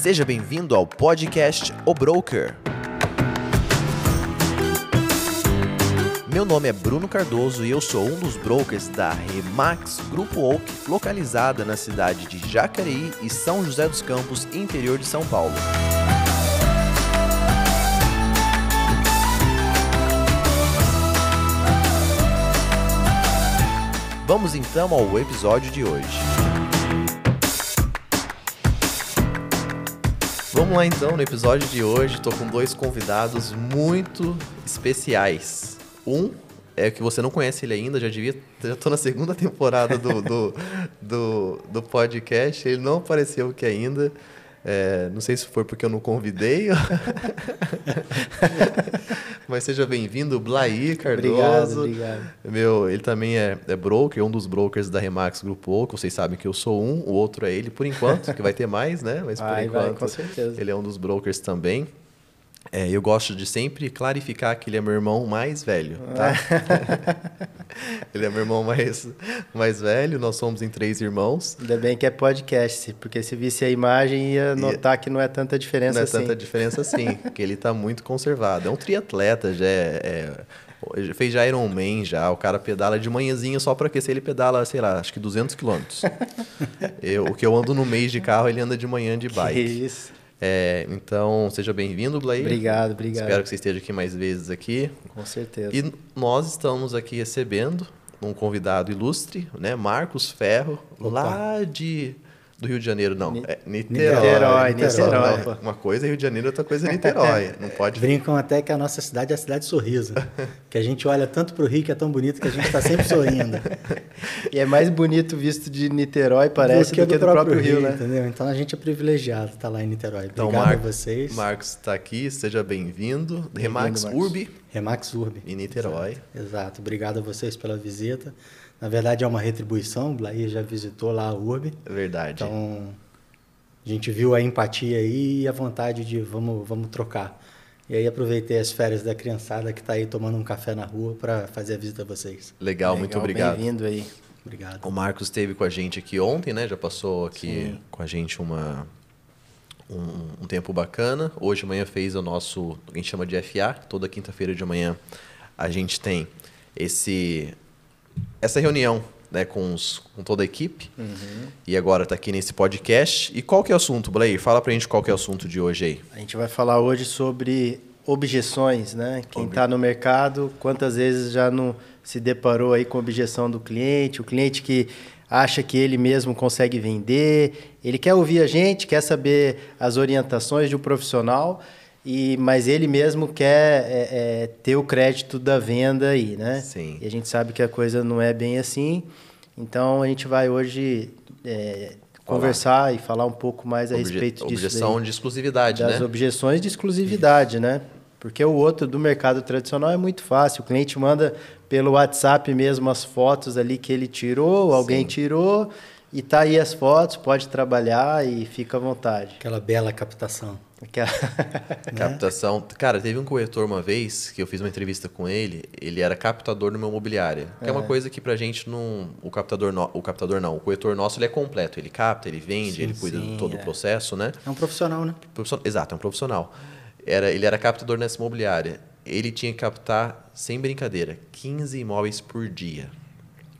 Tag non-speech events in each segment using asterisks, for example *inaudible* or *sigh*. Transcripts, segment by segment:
Seja bem-vindo ao podcast O Broker. Meu nome é Bruno Cardoso e eu sou um dos brokers da Remax Grupo Oak, localizada na cidade de Jacareí e São José dos Campos, interior de São Paulo. Vamos então ao episódio de hoje. Vamos lá então, no episódio de hoje, estou com dois convidados muito especiais. Um é que você não conhece ele ainda, já devia. Já estou na segunda *laughs* temporada do, do, do, do, podcast, ele não apareceu aqui ainda. É, não sei se foi porque eu não convidei. *laughs* Mas seja bem-vindo, Blair Cardoso. Obrigado, obrigado. Meu, ele também é, é broker, um dos brokers da Remax Grupo Oco. Vocês sabem que eu sou um, o outro é ele, por enquanto, que vai ter mais, né? Mas vai, por enquanto, vai, com certeza. ele é um dos brokers também. É, eu gosto de sempre clarificar que ele é meu irmão mais velho, tá? *laughs* ele é meu irmão mais, mais velho, nós somos em três irmãos. Ainda bem que é podcast, porque se visse a imagem ia notar e... que não é tanta diferença não assim. Não é tanta diferença assim, *laughs* que ele está muito conservado. É um triatleta, já é, é fez já Iron Man já, o cara pedala de manhãzinha só para aquecer, ele pedala, sei lá, acho que 200 quilômetros. *laughs* o que eu ando no mês de carro, ele anda de manhã de bike. Que isso. É, então, seja bem-vindo, Blair. Obrigado, obrigado. Espero que você esteja aqui mais vezes aqui. Com certeza. E nós estamos aqui recebendo um convidado ilustre, né? Marcos Ferro, Opa. lá de do Rio de Janeiro, não. Ni é Niterói. Niterói, Niterói. Niterói. Uma coisa é Rio de Janeiro, outra coisa é *laughs* Niterói. Não pode... Brincam até que a nossa cidade é a cidade sorriso. que a gente olha tanto para o Rio que é tão bonito que a gente está sempre sorrindo. *laughs* e é mais bonito visto de Niterói, parece, do que do, que do próprio, próprio Rio, Rio, né? Entendeu? Então a gente é privilegiado estar lá em Niterói. Então, Obrigado Mar a vocês. Marcos está aqui, seja bem-vindo. Remax Marcos. Urbi. Remax Urbi. Em Niterói. Exato. Exato. Obrigado a vocês pela visita. Na verdade, é uma retribuição. O Blair já visitou lá a Urbi. É verdade. Então, a gente viu a empatia aí e a vontade de vamos, vamos trocar. E aí aproveitei as férias da criançada que está aí tomando um café na rua para fazer a visita a vocês. Legal, Legal muito obrigado. Bem-vindo aí. Obrigado. O Marcos esteve com a gente aqui ontem, né? Já passou aqui Sim. com a gente uma, um, um, tempo bacana. Hoje de manhã fez o nosso, a gente chama de FA. Toda quinta-feira de manhã a gente tem esse, essa reunião né, com, os, com toda a equipe. Uhum. E agora está aqui nesse podcast. E qual que é o assunto, Blair? Fala pra gente qual que é o assunto de hoje aí. A gente vai falar hoje sobre objeções, né? Quem está no mercado, quantas vezes já não se deparou aí com objeção do cliente, o cliente que acha que ele mesmo consegue vender, ele quer ouvir a gente, quer saber as orientações de um profissional, e mas ele mesmo quer é, é, ter o crédito da venda aí, né? Sim. E a gente sabe que a coisa não é bem assim, então a gente vai hoje é, conversar e falar um pouco mais a Obje respeito disso. Objeção daí, de exclusividade, das né? objeções de exclusividade, né? Porque o outro do mercado tradicional é muito fácil. O cliente manda pelo WhatsApp mesmo as fotos ali que ele tirou, alguém Sim. tirou, e tá aí as fotos, pode trabalhar e fica à vontade. Aquela bela captação. Aquela... *laughs* Captação. Cara, teve um corretor uma vez que eu fiz uma entrevista com ele. Ele era captador numa imobiliária. Que é, uma coisa que pra gente não. O captador, no, o captador não. O corretor nosso ele é completo. Ele capta, ele vende, Sim, ele cuida sim, de todo é. o processo, né? É um profissional, né? Profissional- Exato, é um profissional. Era, ele era captador nessa imobiliária. Ele tinha que captar, sem brincadeira, 15 imóveis por dia.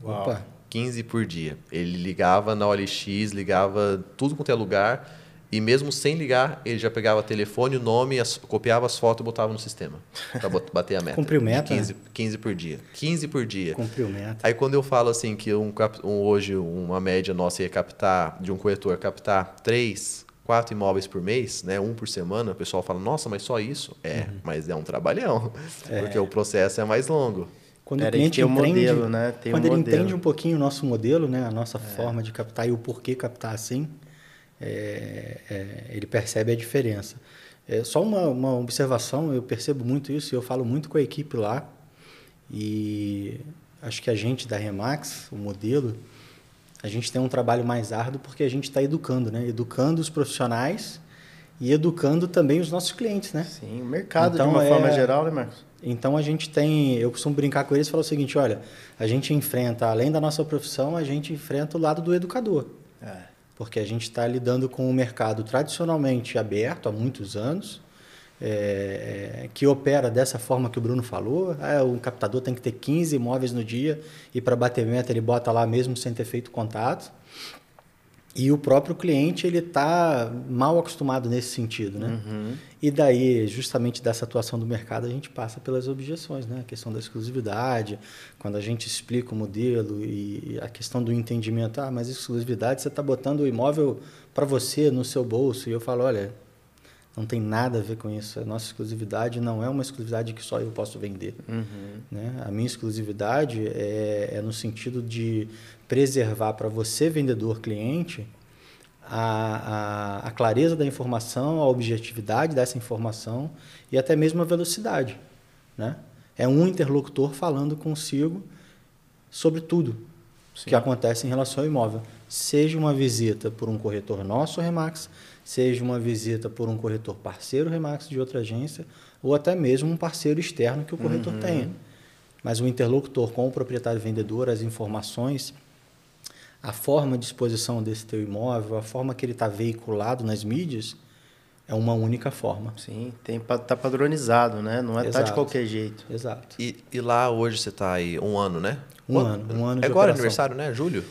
Uau. Opa. 15 por dia. Ele ligava na OLX, ligava tudo quanto é lugar. E mesmo sem ligar, ele já pegava telefone, o nome, as- copiava as fotos e botava no sistema. Pra bater a meta. Cumpriu meta, 15, 15 por dia. 15 por dia. Cumpriu meta. Aí quando eu falo assim que um, um- hoje uma média nossa ia captar, de um corretor, captar três, quatro imóveis por mês, né, um por semana, o pessoal fala, nossa, mas só isso? É, mas é um trabalhão, porque o processo é mais longo. Quando Era o cliente ter um entende, modelo, né? Tem um quando ele modelo. entende um pouquinho o nosso modelo, né, a nossa forma de captar e o porquê captar assim, é, é, ele percebe a diferença. É, só uma, uma observação, eu percebo muito isso e eu falo muito com a equipe lá. E acho que a gente da Remax, o modelo, a gente tem um trabalho mais árduo porque a gente está educando, né? Educando os profissionais e educando também os nossos clientes, né? Sim, o mercado Então, de uma é- forma geral, né, Marcos? Então a gente tem, eu costumo brincar com eles e falar o seguinte, olha, a gente enfrenta, além da nossa profissão, a gente enfrenta o lado do educador. É. porque a gente está lidando com um mercado tradicionalmente aberto há muitos anos, é, que opera dessa forma que o Bruno falou. É, o captador tem que ter 15 imóveis no dia e para bater meta ele bota lá mesmo sem ter feito contato. E o próprio cliente ele está mal acostumado nesse sentido, né? Uhum. E daí, justamente dessa atuação do mercado, a gente passa pelas objeções, né? A questão da exclusividade, quando a gente explica o modelo e a questão do entendimento, ah, mas exclusividade, você está botando o imóvel para você no seu bolso. E eu falo, olha, não tem nada a ver com isso. A nossa exclusividade não é uma exclusividade que só eu posso vender. Uhum. Né? A minha exclusividade é, é no sentido de preservar para você, vendedor, cliente, a, a, a, clareza da informação, a objetividade dessa informação e até mesmo a velocidade. Né? É um interlocutor falando consigo sobre tudo Sim. que acontece em relação ao imóvel. Seja uma visita por um corretor nosso, Remax, seja uma visita por um corretor parceiro Remax de outra agência, ou até mesmo um parceiro externo que o corretor uhum. tenha. Mas o interlocutor com o proprietário vendedor, as informações a forma de exposição desse teu imóvel, a forma que ele está veiculado nas mídias, é uma única forma. Sim, tem tá padronizado, né? Não é tá de qualquer jeito. Exato. E, e lá hoje você está aí um ano, né? Um ano, um ano. É agora aniversário, né? Julho.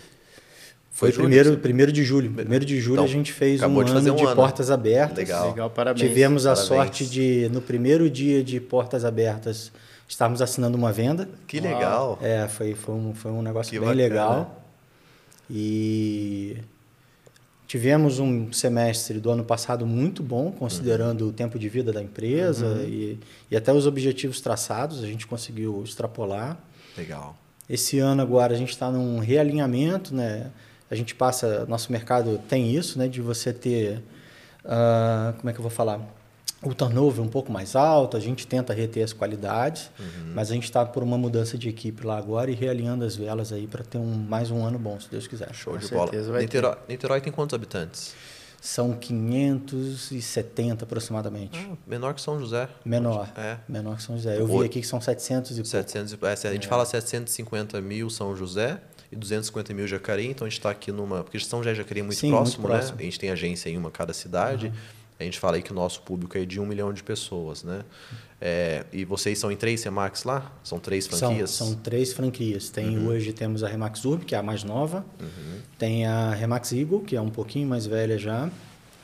Foi, Foi primeiro, primeiro de julho. Primeiro de julho então, a gente fez um de ano um de ano. portas abertas. Legal. Legal, parabéns. Tivemos a parabéns. sorte de, no primeiro dia de portas abertas, estarmos assinando uma venda. Que legal. É, foi, foi, um, foi um negócio que bem bacana. legal. E tivemos um semestre do ano passado muito bom, considerando uhum. o tempo de vida da empresa uhum. e, e até os objetivos traçados, a gente conseguiu extrapolar. Legal. Esse ano agora a gente está num realinhamento, né? A gente passa, nosso mercado tem isso, né? De você ter, uh, como é que eu vou falar? o turnover um pouco mais alto, a gente tenta reter as qualidades, uhum. mas a gente está por uma mudança de equipe lá agora e realinhando as velas aí para ter um, mais um ano bom, se Deus quiser. Show Com de bola. Niterói, Niterói, tem quantos habitantes? São 570 aproximadamente. Ah, menor que São José. Menor. É. Menor que São José. Eu vi aqui que são 700 e 700 pouco. É, a gente é. fala 750 mil São José e 250 mil Jacareí, então a gente está aqui numa... Porque São José e Jacareí é muito, Sim, próximo, muito próximo, né? A gente tem agência em uma cada cidade. Uhum. A gente fala aí que o nosso público é de um milhão de pessoas, né? É, e vocês são em três Remax lá? São três franquias? São, são três franquias. Tem uhum. hoje temos a Remax Urb, que é a mais nova. Uhum. Tem a Remax Eagle, que é um pouquinho mais velha já.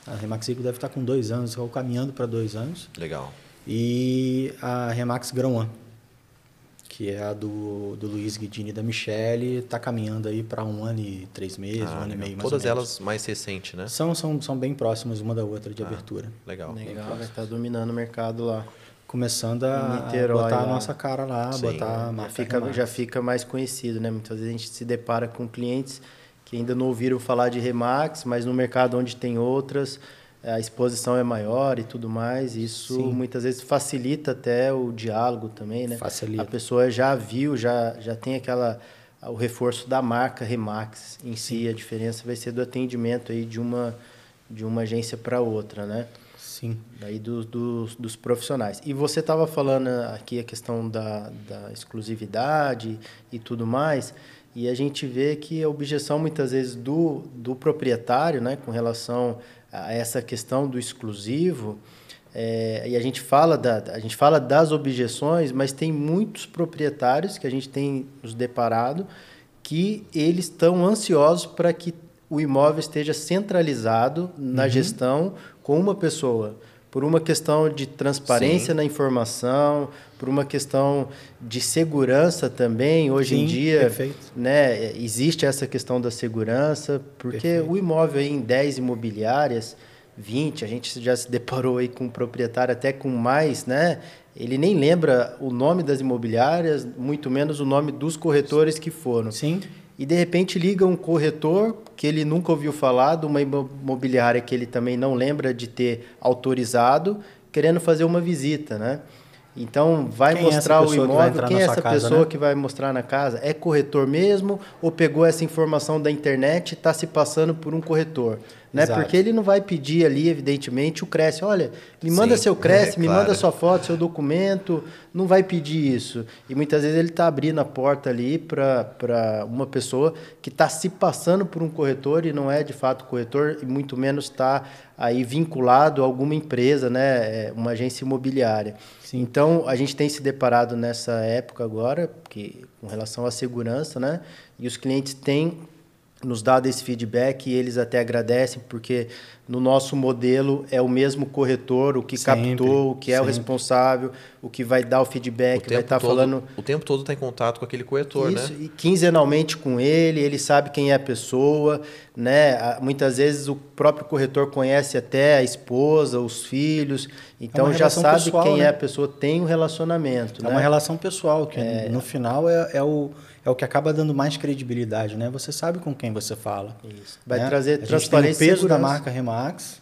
A Remax Eagle deve estar com dois anos, ou caminhando para dois anos. Legal. E a Remax Grão que é a do, do Luiz Guidini e da Michele, está caminhando aí para um ano e três meses, ah, um ano legal. e meio mais Todas elas mais recentes, né? São, são, são bem próximas uma da outra de ah, abertura. Legal. Legal, vai estar tá dominando o mercado lá. Começando a, Niterói, botar lá. a nossa cara lá, Sim. botar a marca já fica, já fica mais conhecido, né? Muitas vezes a gente se depara com clientes que ainda não ouviram falar de Remax, mas no mercado onde tem outras, a exposição é maior e tudo mais. Isso Sim. muitas vezes facilita até o diálogo também, né? Facilita. A pessoa já viu, já, já tem aquela o reforço da marca Remax em si. Sim. A diferença vai ser do atendimento aí de uma de uma agência para outra, né? Sim. Daí do, do, dos profissionais. E você estava falando aqui a questão da, da exclusividade e tudo mais. E a gente vê que a objeção muitas vezes do, do proprietário, né, com relação a essa questão do exclusivo, é, e a gente, fala da, a gente fala das objeções, mas tem muitos proprietários que a gente tem nos deparado que eles estão ansiosos para que o imóvel esteja centralizado na uhum. gestão com uma pessoa por uma questão de transparência Sim. na informação, por uma questão de segurança também. Hoje Sim, em dia, perfeito. né, existe essa questão da segurança, porque perfeito. o imóvel aí em 10 imobiliárias, 20, a gente já se *laughs* deparou aí com um proprietário até com mais, né? Ele nem lembra o nome das imobiliárias, muito menos o nome dos corretores que foram. Sim e de repente liga um corretor que ele nunca ouviu falar, de uma imobiliária que ele também não lembra de ter autorizado, querendo fazer uma visita, né? Então, vai quem é mostrar é o imóvel, quem é essa casa, pessoa né? que vai mostrar na casa? É corretor mesmo ou pegou essa informação da internet e está se passando por um corretor? Né? Exato. Porque ele não vai pedir ali, evidentemente, o Cresce. Olha, me manda Sim, seu Cresce, *laughs* é, me claro. manda sua foto, seu documento. Não vai pedir isso. E muitas vezes ele está abrindo a porta ali para uma pessoa que está se passando por um corretor e não é de fato corretor, e muito menos está aí vinculado a alguma empresa, né? É, uma agência imobiliária. Então, a gente tem se deparado nessa época agora, que, com relação à segurança, né? E os clientes têm nos dado esse feedback e eles até agradecem, porque no nosso modelo é o mesmo corretor, o que Sempre, captou, o que é o responsável, o que vai dar o feedback, o vai estar todo, falando O tempo todo está em contato com aquele corretor, isso, né? e quinzenalmente com ele, ele sabe quem é a pessoa, né? Muitas vezes o próprio corretor conhece até a esposa, os filhos, então já relação sabe pessoal, quem né? é a pessoa, tem um relacionamento, É né? uma relação pessoal, que no final é, é, o, é o que acaba dando mais credibilidade, né? Você sabe com quem você fala. Isso. Vai né? trazer a gente tem transparência o peso da marca Remax,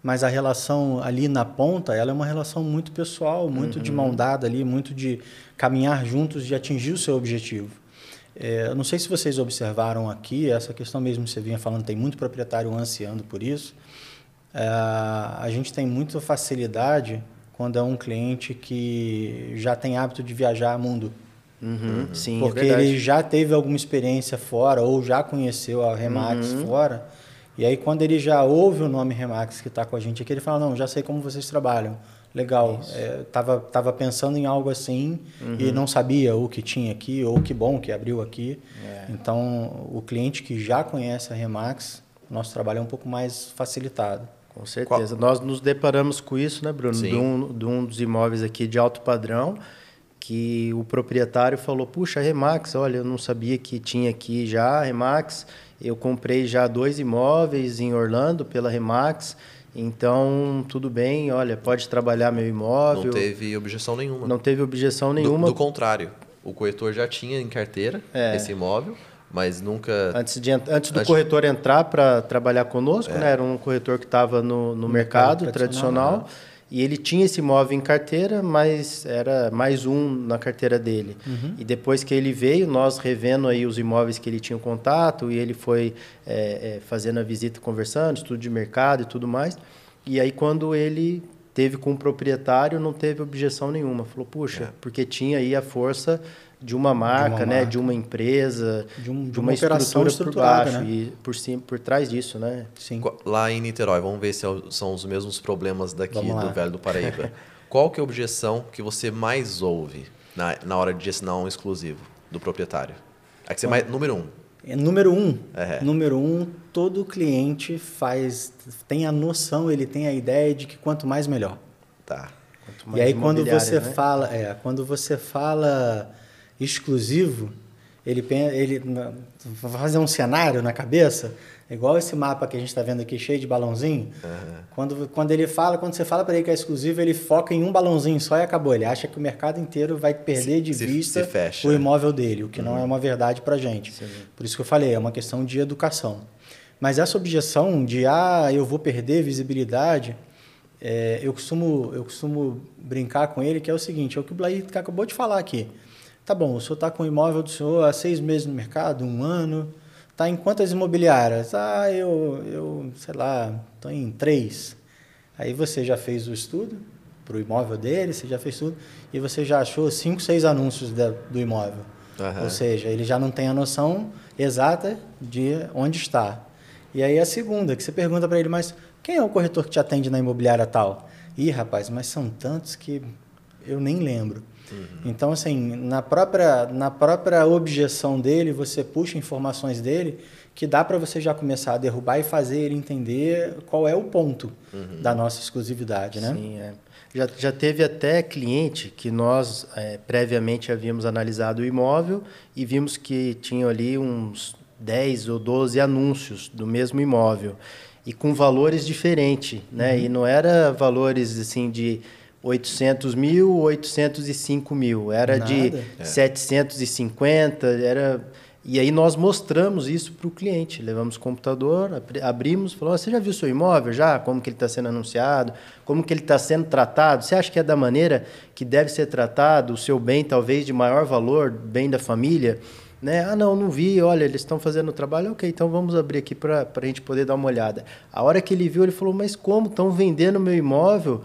mas a relação ali na ponta, ela é uma relação muito pessoal, muito de Uhum. mão dada ali, muito de caminhar juntos e atingir o seu objetivo. É, não sei se vocês observaram aqui, essa questão mesmo que você vinha falando, tem muito proprietário ansiando por isso. É, a gente tem muita facilidade quando é um cliente que já tem hábito de viajar mundo. Uhum, Sim, Porque é ele já teve alguma experiência fora ou já conheceu a Remax Uhum. fora. E aí, quando ele já ouve o nome Remax que está com a gente aqui, ele fala: Não, já sei como vocês trabalham. Legal. É, tava, tava pensando em algo assim e Uhum. não sabia o que tinha aqui ou que bom que abriu aqui. É. Então, o cliente que já conhece a Remax, nosso trabalho é um pouco mais facilitado. Com certeza. Nós nos deparamos com isso, né, Bruno? De um, de um dos imóveis aqui de alto padrão, que o proprietário falou: Puxa, Remax, olha, eu não sabia que tinha aqui já a Remax. Eu comprei já dois imóveis em Orlando pela Remax. Então, tudo bem, olha, pode trabalhar meu imóvel. Não teve objeção nenhuma. Não teve objeção Do- nenhuma. Do, contrário, o corretor já tinha em carteira É. esse imóvel, mas nunca. Antes, de, antes do Antes- corretor entrar para trabalhar conosco, né? Era um corretor que estava no, no mercado, mercado tradicional. tradicional, E ele tinha esse imóvel em carteira, mas era mais um na carteira dele. E depois que ele veio, nós revendo aí os imóveis que ele tinha contato, e ele foi é, é, fazendo a visita, conversando, estudo de mercado e tudo mais. E aí, quando ele teve com o proprietário, não teve objeção nenhuma. Falou, puxa, É. porque tinha aí a força de uma marca, né? marca. De uma empresa, De um- de uma, uma operação estrutura por estruturada, baixo né? e por cima, por trás disso, né? Sim. Lá em Niterói, vamos ver se é são os mesmos problemas daqui Vamos lá. do Velho do Paraíba. *laughs* Qual que é a objeção que você mais ouve na, na hora de assinar um exclusivo do proprietário? É que você mais, número um. É, Número um, É. número um, todo cliente faz, tem a noção, ele tem a ideia de que quanto mais melhor. Tá. Quanto E mais aí quando você né? fala, é, quando você fala exclusivo, ele ele fazer um cenário na cabeça, igual esse mapa que a gente está vendo aqui cheio de balãozinho. Quando, quando ele fala, quando você fala para ele que é exclusivo, ele foca em um balãozinho só e acabou. Ele acha que o mercado inteiro vai perder de se- vista se fecha. o imóvel dele, o que não é uma verdade para gente. Por isso que eu falei, é uma questão de educação. Mas essa objeção de ah, eu vou perder visibilidade, é, eu, costumo, eu costumo brincar com ele que é o seguinte, é o que o Blair acabou de falar aqui. Tá bom, o senhor está com o imóvel do senhor há seis meses no mercado, um ano, está em quantas imobiliárias? Ah, eu, eu sei lá, estou em três. Aí você já fez o estudo para o imóvel dele, você já fez tudo, e você já achou cinco, seis anúncios da- do imóvel. Aham. Ou seja, ele já não tem a noção exata de onde está. E aí a segunda, que você pergunta para ele, mas quem é o corretor que te atende na imobiliária tal? Ih, rapaz, mas são tantos que eu nem lembro. Então, assim, na própria, na própria objeção dele, você puxa informações dele que dá para você já começar a derrubar e fazer ele entender qual é o ponto da nossa exclusividade, né? Sim, é. Já, já teve até cliente que nós é, previamente havíamos analisado o imóvel e vimos que tinham ali uns 10 ou 12 anúncios do mesmo imóvel e com valores diferentes, né? E não era valores assim de 800 mil, 805 mil, era de Nada. É. 750, era e aí nós mostramos isso para o cliente. Levamos o computador, abri- abrimos, falou: "Ó, você já viu seu imóvel já? Como que ele está sendo anunciado? Como que ele está sendo tratado? Você acha que é da maneira que deve ser tratado o seu bem, talvez de maior valor, bem da família? Né? Ah, não, não vi, olha, eles estão fazendo o trabalho, ok, então vamos abrir aqui para a gente poder dar uma olhada. A hora que ele viu, ele falou, mas como? Estão vendendo meu imóvel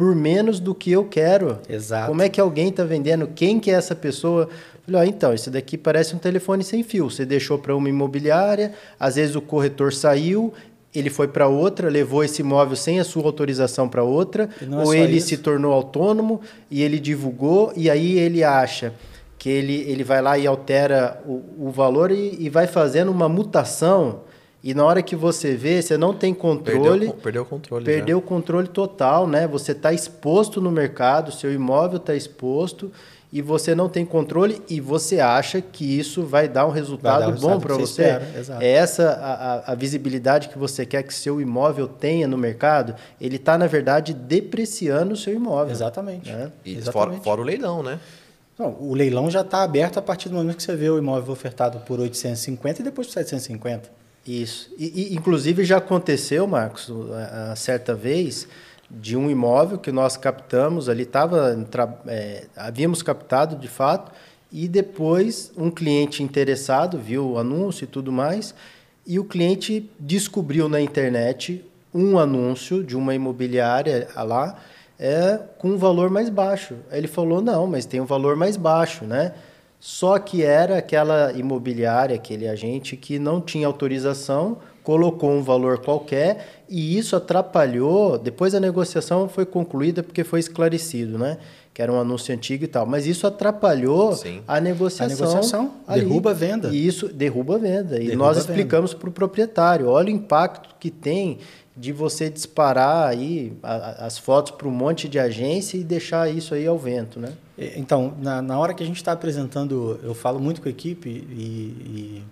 por menos do que eu quero. Exato. Como é que alguém está vendendo? Quem que é essa pessoa? Falei, ó, então, esse daqui parece um telefone sem fio. Você deixou para uma imobiliária, às vezes o corretor saiu, ele foi para outra, levou esse imóvel sem a sua autorização para outra, é ou só ele isso. se tornou autônomo e ele divulgou, e aí ele acha que ele, ele vai lá e altera o, o valor e, e vai fazendo uma mutação, e na hora que você vê, você não tem controle, Perdeu, perdeu o controle. perdeu já. o controle total, né? Você está exposto no mercado, seu imóvel está exposto e você não tem controle e você acha que isso vai dar um resultado dar o bom para você. você. É essa a, a- a visibilidade que você quer que seu imóvel tenha no mercado. Ele está na verdade depreciando o seu imóvel. Exatamente. né? E fora, Exatamente. fora o leilão, né? Não, o leilão já está aberto a partir do momento que você vê o imóvel ofertado por 850 e depois por 750. Isso. E, e, inclusive já aconteceu, Marcos, a, a certa vez, de um imóvel que nós captamos ali, tava, é, havíamos captado de fato, e depois um cliente interessado viu o anúncio e tudo mais, e o cliente descobriu na internet um anúncio de uma imobiliária lá é, com um valor mais baixo. Ele falou, não, mas tem um valor mais baixo, né? Só que era aquela imobiliária, aquele agente que não tinha autorização, colocou um valor qualquer e isso atrapalhou. Depois a negociação foi concluída porque foi esclarecido, né? Que era um anúncio antigo e tal. Mas isso atrapalhou Sim. a negociação. A negociação, derruba a venda. E isso derruba a venda. E Derruba nós explicamos para o proprietário: olha o impacto que tem de você disparar aí a- as fotos para um monte de agência e deixar isso aí ao vento, né? E- Então, na, na hora que a gente está apresentando, eu falo muito com a equipe e, e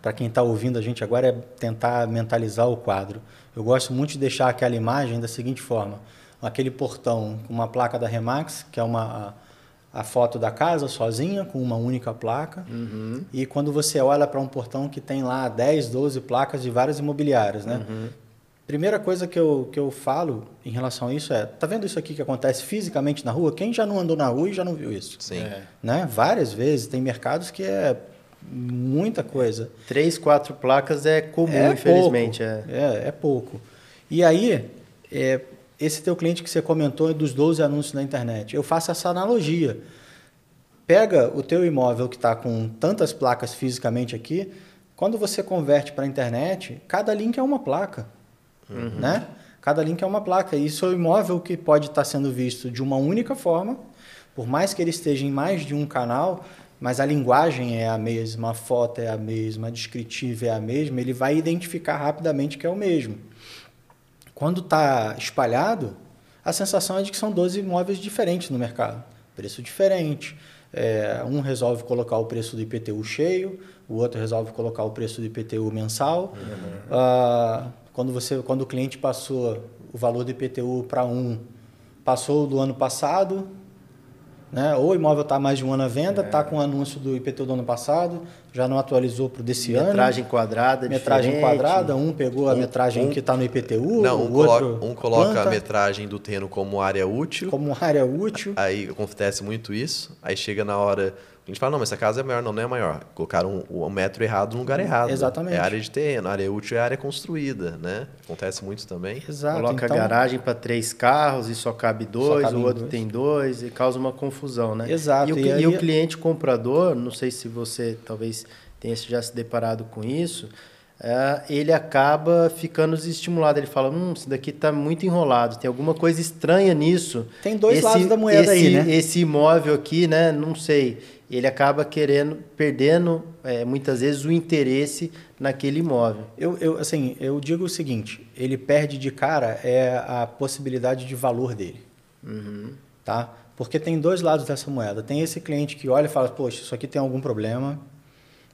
para quem está ouvindo a gente agora é tentar mentalizar o quadro. Eu gosto muito de deixar aquela imagem da seguinte forma: aquele portão com uma placa da Remax, que é uma a, foto da casa sozinha com uma única placa, e quando você olha para um portão que tem lá 10, 12 placas de várias imobiliárias, né? Primeira coisa que eu, que eu falo em relação a isso é, tá vendo isso aqui que acontece fisicamente na rua? Quem já não andou na rua e já não viu isso? Sim. Né? Várias vezes, tem mercados que é muita coisa. Três, quatro placas é comum, É infelizmente. pouco. É. É, é pouco. E aí, é, esse teu cliente que você comentou dos 12 anúncios na internet, eu faço essa analogia. Pega o teu imóvel que está com tantas placas fisicamente aqui, quando você converte para a internet, cada link é uma placa. Né? Cada link é uma placa. E isso é um imóvel que pode estar sendo visto de uma única forma, por mais que ele esteja em mais de um canal, mas a linguagem é a mesma, a foto é a mesma, a descritiva é a mesma, ele vai identificar rapidamente que é o mesmo. Quando está espalhado, a sensação é de que são 12 imóveis diferentes no mercado. Preço diferente. É, um resolve colocar o preço do IPTU cheio, o outro resolve colocar o preço do IPTU mensal. Ah, quando, você, quando o cliente passou o valor do IPTU para um, passou do ano passado, né? ou o imóvel está mais de um ano à venda, está com o anúncio do IPTU do ano passado, já não atualizou para o desse ano. Metragem quadrada, Metragem diferente. quadrada, um pegou a Um- metragem um- que está no IPTU, Não, um, outro um coloca a planta metragem do terreno como área útil. como área útil. Aí acontece muito isso. Aí chega na hora. A gente fala, não, mas essa casa é maior. Não, não é maior. Colocaram o, o metro errado no lugar errado. Exatamente. É área de terreno. Área útil é área construída, né? Acontece muito também. Exato. Coloca então, a garagem para três carros e só cabe dois, cabe o outro dois. tem dois e causa uma confusão, né? Exato, E o, e aí- e o cliente comprador, não sei se você talvez tenha já se deparado com isso, é, ele acaba ficando desestimulado. Ele fala, hum, isso daqui está muito enrolado, tem alguma coisa estranha nisso. Tem dois lados da moeda esse, aí, né? Esse imóvel aqui, né? Não sei. Ele acaba querendo, perdendo é, muitas vezes o interesse naquele imóvel. Eu, eu, assim, eu digo o seguinte: ele perde de cara é a possibilidade de valor dele. Tá? Porque tem dois lados dessa moeda. Tem esse cliente que olha e fala: Poxa, isso aqui tem algum problema,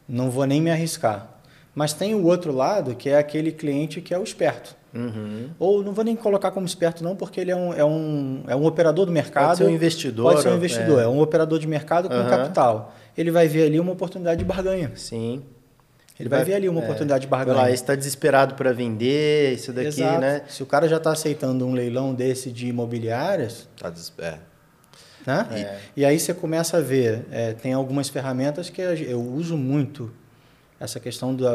não vou nem me arriscar. Mas tem o outro lado, que é aquele cliente que é o esperto. Uhum. Ou não vou nem colocar como esperto, não, porque ele é um, é um, é um operador do mercado. Pode ser um investidor, Pode ser um investidor, é, um operador de mercado com Aham. capital. Ele vai ver ali uma oportunidade de barganha. Sim. Ele vai, ver ali uma é, oportunidade de Vai barganha. lá, está desesperado para vender isso daqui, Exato. né? Se o cara já está aceitando um leilão desse de imobiliárias, Tá des- é. Né? É. E, e, aí você começa a ver, é, tem algumas ferramentas que eu uso muito essa questão do,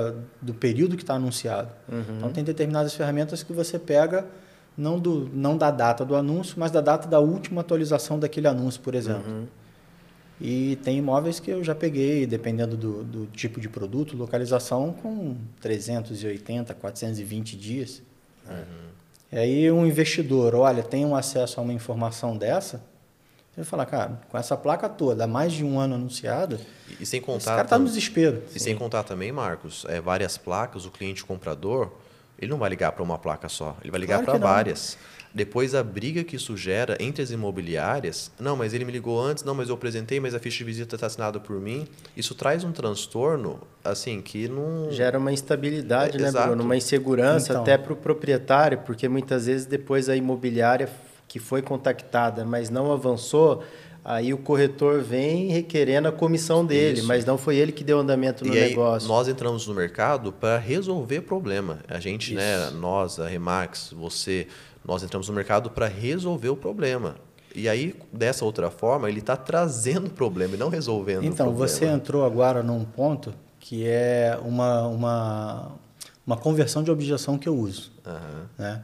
do período que está anunciado. Uhum. Então tem determinadas ferramentas que você pega não, do, não da data do anúncio, mas da data da última atualização daquele anúncio, por exemplo. Uhum. E tem imóveis que eu já peguei, dependendo do, do tipo de produto, localização com 380, 420 dias. Uhum. E aí um investidor, olha, tem um acesso a uma informação dessa, você vai falar, cara, com essa placa toda, há mais de um ano anunciada, e, e sem contar, esse cara está no desespero. E Sim. sem contar também, Marcos, é, várias placas, o cliente comprador, ele não vai ligar para uma placa só, ele vai ligar claro para várias. Depois a briga que isso gera entre as imobiliárias, não, mas ele me ligou antes, não, mas eu apresentei, mas a ficha de visita está assinada por mim. Isso traz um transtorno, assim, que não. Gera uma instabilidade, é, né, exato. Bruno? Uma insegurança então. até para o proprietário, porque muitas vezes depois a imobiliária que foi contactada, mas não avançou, Aí o corretor vem requerendo a comissão dele, Isso. mas não foi ele que deu andamento no e negócio. nós entramos no mercado para resolver problema. A gente, né, Isso. né, nós, a Remax, você, nós entramos no mercado para resolver o problema. E aí, dessa outra forma, ele está trazendo problema e não resolvendo então, o problema. Então, você entrou agora num ponto que é uma, uma, uma conversão de objeção que eu uso. Uhum. Né?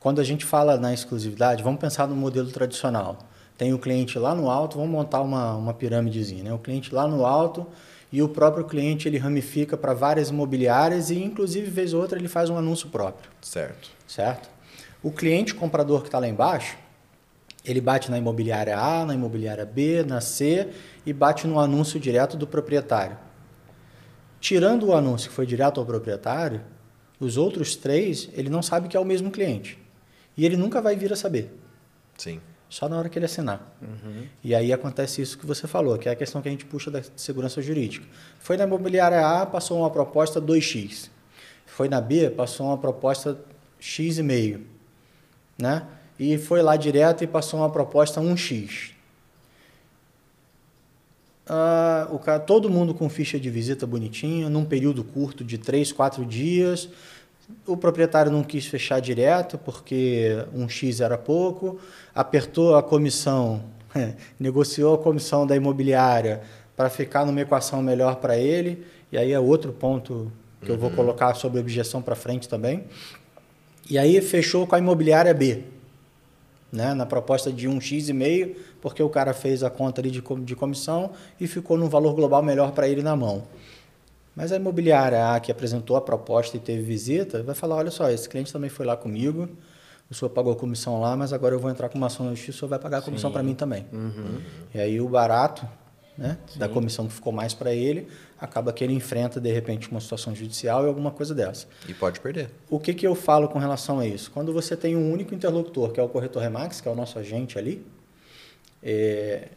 Quando a gente fala na exclusividade, vamos pensar no modelo tradicional tem o cliente lá no alto, vamos montar uma, uma pirâmidezinha, né? O cliente lá no alto e o próprio cliente ele ramifica para várias imobiliárias e inclusive vez ou outra ele faz um anúncio próprio. Certo. Certo? O cliente comprador que está lá embaixo, ele bate na imobiliária A, na imobiliária B, na C e bate no anúncio direto do proprietário. Tirando o anúncio que foi direto ao proprietário, os outros três, ele não sabe que é o mesmo cliente. E ele nunca vai vir a saber. Sim só na hora que ele assinar. Uhum. E aí acontece isso que você falou, que é a questão que a gente puxa da segurança jurídica. Foi na imobiliária A, passou uma proposta 2x. Foi na B, passou uma proposta x,5. Né? E foi lá direto e passou uma proposta 1x. Ah, o cara, todo mundo com ficha de visita bonitinha, num período curto de 3, 4 dias, o proprietário não quis fechar direto porque um X era pouco, apertou a comissão, *laughs* negociou a comissão da imobiliária para ficar numa equação melhor para ele, e aí é outro ponto que uhum. eu vou uhum. colocar sobre objeção para frente também. E aí fechou com a imobiliária B, né, na proposta de um X e meio, porque o cara fez a conta ali de, de comissão e ficou num valor global melhor para ele na mão. Mas a imobiliária A que apresentou a proposta e teve visita, vai falar, olha só, esse cliente também foi lá comigo, o senhor pagou a comissão lá, mas agora eu vou entrar com uma ação na justiça, o senhor vai pagar a comissão para mim também. Uhum. E aí o barato né, da comissão que ficou mais para ele, acaba que ele enfrenta, de repente, uma situação judicial e alguma coisa dessa. E pode perder. O que, que eu falo com relação a isso? Quando você tem um único interlocutor, que é o corretor Remax, que é o nosso agente ali, é,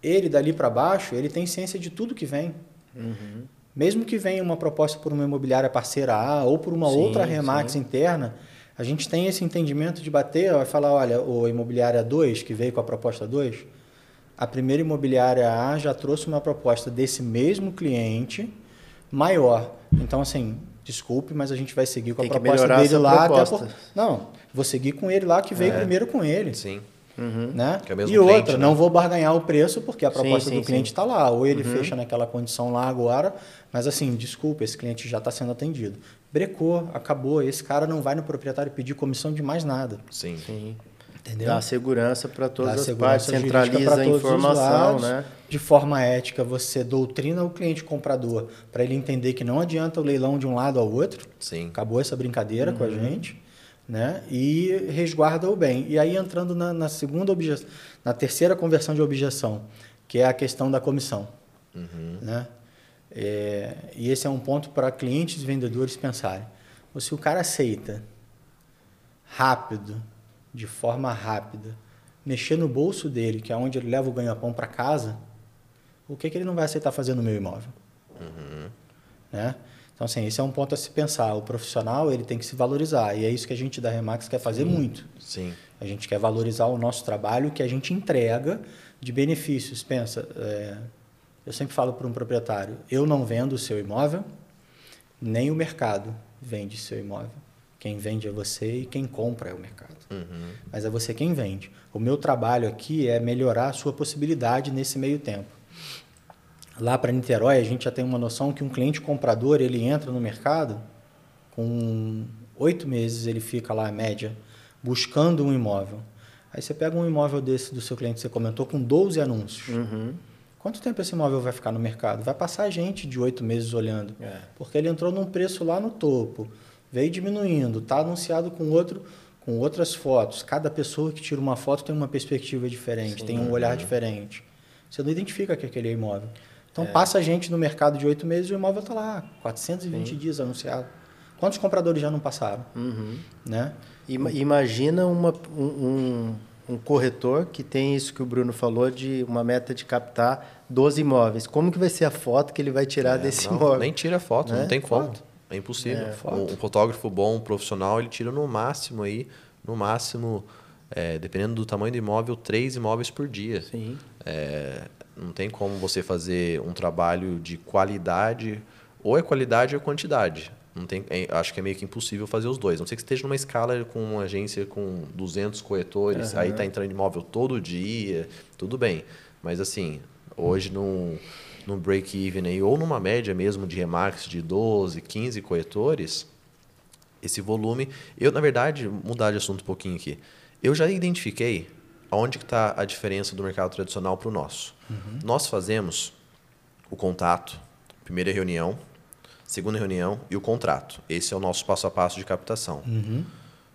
ele dali para baixo, ele tem ciência de tudo que vem. Uhum. Mesmo que venha uma proposta por uma imobiliária parceira A ou por uma sim, outra Remax sim. interna, a gente tem esse entendimento de bater, vai falar, olha, o imobiliária 2, que veio com a proposta 2, a primeira imobiliária A já trouxe uma proposta desse mesmo cliente maior. Então, assim, desculpe, mas a gente vai seguir com tem a proposta dele lá. Proposta. Até por... Não, vou seguir com ele lá, que veio é. primeiro com ele. Sim. Uhum. Né? É e outra, cliente, né? não vou barganhar o preço porque a proposta sim, sim, do cliente está lá. Ou ele uhum. fecha naquela condição lá agora, mas assim, desculpa, esse cliente já está sendo atendido. Brecou, acabou. Esse cara não vai no proprietário pedir comissão de mais nada. Sim. sim. Entendeu? Dá segurança para todas Dá as partes, centraliza a informação, né? De forma ética, você doutrina o cliente comprador para ele entender que não adianta o leilão de um lado ao outro. Sim. Acabou essa brincadeira uhum. com a uhum. gente né? E resguarda o bem. E aí entrando na, na segunda objeção, na terceira conversão de objeção, que é a questão da comissão, uhum. né? É, e esse é um ponto para clientes e vendedores pensarem. Ou se o cara aceita rápido, de forma rápida, mexer no bolso dele, que é onde ele leva o ganha-pão para casa, o que, que ele não vai aceitar fazer no meu imóvel? Uhum. Né? Então, assim, esse é um ponto a se pensar. O profissional ele tem que se valorizar. E é isso que a gente da Remax quer fazer Sim. muito. Sim. A gente quer valorizar o nosso trabalho que a gente entrega de benefícios. Pensa, é, eu sempre falo para um proprietário, eu não vendo o seu imóvel, nem o mercado vende seu imóvel. Quem vende é você e quem compra é o mercado. Uhum. Mas é você quem vende. O meu trabalho aqui é melhorar a sua possibilidade nesse meio tempo. Lá para Niterói, a gente já tem uma noção que um cliente comprador ele entra no mercado com oito meses, ele fica lá, média, buscando um imóvel. Aí você pega um imóvel desse do seu cliente, você comentou, com 12 anúncios. Uhum. Quanto tempo esse imóvel vai ficar no mercado? Vai passar gente de oito meses olhando. É. Porque ele entrou num preço lá no topo, veio diminuindo, está anunciado com outro com outras fotos. Cada pessoa que tira uma foto tem uma perspectiva diferente, Sim, tem um olhar diferente. Você não identifica que aquele é imóvel. Então É. passa gente no mercado de oito meses e o imóvel está lá, 420 dias anunciado. Quantos compradores já não passaram? Uhum. Né? Ima- Imagina uma- um, um- um corretor que tem isso que o Bruno falou de uma meta de captar 12 imóveis. Como que vai ser a foto que ele vai tirar desse É, não, imóvel? Nem tira foto, Né? não tem como. Foto. É impossível. É, foto. um, um fotógrafo bom, um profissional, ele tira no máximo aí, no máximo, é, dependendo do tamanho do imóvel, três imóveis por dia. Sim. É, não tem como você fazer um trabalho de qualidade, ou é qualidade ou é quantidade. Não tem, é, acho que é meio que impossível fazer os dois. A não sei que esteja numa escala com uma agência com 200 corretores, aí está entrando imóvel todo dia, tudo bem. Mas assim, hoje num, num break-even aí, ou numa média mesmo de remarks de 12, 15 corretores, esse volume. Eu, na verdade, mudar de assunto um pouquinho aqui. Eu já identifiquei aonde que está a diferença do mercado tradicional para o nosso. Nós fazemos o contato, primeira reunião, segunda reunião e o contrato. Esse é o nosso passo a passo de captação.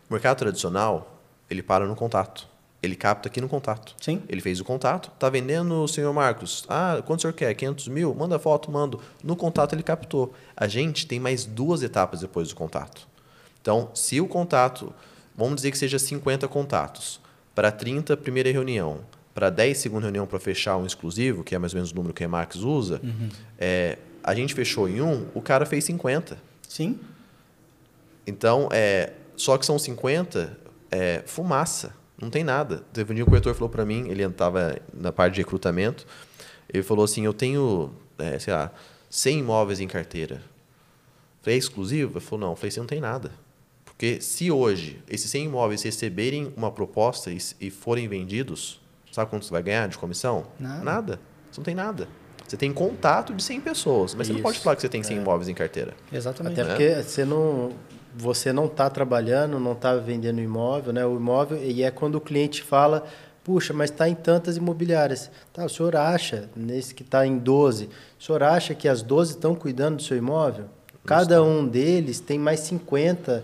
O mercado tradicional, ele para no contato. Ele capta aqui no contato. Sim. Ele fez o contato, tá vendendo, senhor Marcos. Ah, quanto o senhor quer? 500 mil? Manda foto, mando. No contato ele captou. A gente tem mais duas etapas depois do contato. Então, se o contato, vamos dizer que seja 50 contatos, para 30, primeira reunião, para 10, segunda reunião para fechar um exclusivo, que é mais ou menos o número que a Remax usa, é, a gente fechou em um, o cara fez 50. Sim. Então, é, só que são 50 é, fumaça, não tem nada. Teve um dia o corretor falou para mim, ele estava na parte de recrutamento, ele falou assim, eu tenho, é, sei lá, 100 imóveis em carteira. Falei, é exclusivo? Ele falou, não. Falei, você não tem nada. Porque se hoje esses 100 imóveis receberem uma proposta e, e forem vendidos, sabe quanto você vai ganhar de comissão? Nada. Você não tem nada. Você tem contato de 100 pessoas, mas você não Isso. pode falar que você tem 100 imóveis em carteira. Exatamente. Até porque você não você não está trabalhando, não está vendendo imóvel, né? O imóvel e é quando o cliente fala, puxa, mas está em tantas imobiliárias. Tá, o senhor acha nesse que está em 12, o senhor acha que as 12 estão cuidando do seu imóvel? Cada um deles tem mais 50,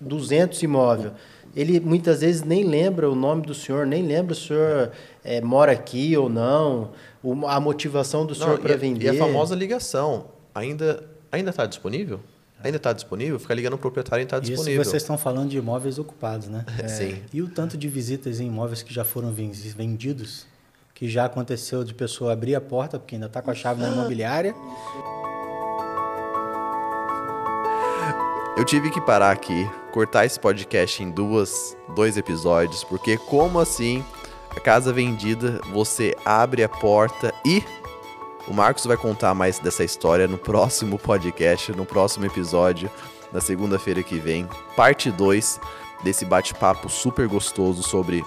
200 imóveis. Ele muitas vezes nem lembra o nome do senhor, nem lembra se o senhor eh, mora aqui ou não, o- a motivação do senhor Não, para e, a- vender. E a famosa ligação. Ainda ainda está disponível? Ainda está disponível? Fica ligando o proprietário e está Isso disponível. vocês estão falando de imóveis ocupados, né? *laughs* Sim. E o tanto de visitas em imóveis que já foram ven- vendidos, que já aconteceu de pessoa abrir a porta porque ainda está com a chave na *laughs* imobiliária. Eu tive que parar aqui, cortar esse podcast em duas, dois episódios, porque como assim a casa vendida, você abre a porta e o Marcos vai contar mais dessa história no próximo podcast, no próximo episódio, na segunda-feira que vem, parte 2 desse bate-papo super gostoso sobre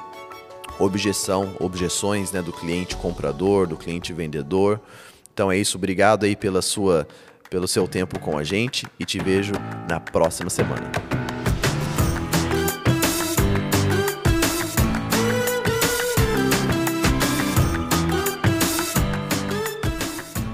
objeção, objeções, né, do cliente comprador, do cliente vendedor. Então é isso, obrigado aí pela sua pelo seu tempo com a gente e te vejo na próxima semana.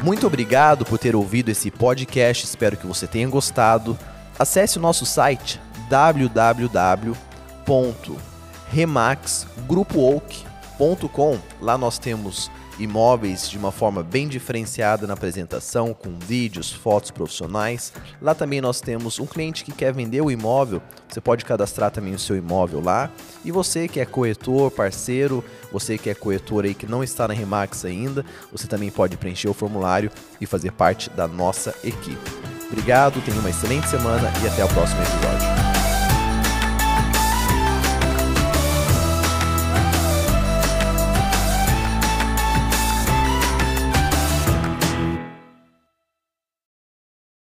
Muito obrigado por ter ouvido esse podcast, espero que você tenha gostado. Acesse o nosso site www.remaxgrupook.com. Lá nós temos imóveis de uma forma bem diferenciada na apresentação, com vídeos, fotos profissionais. Lá também nós temos um cliente que quer vender o imóvel, você pode cadastrar também o seu imóvel lá. E você que é corretor, parceiro, você que é corretor aí que não está na Remax ainda, você também pode preencher o formulário e fazer parte da nossa equipe. Obrigado, tenha uma excelente semana e até o próximo episódio.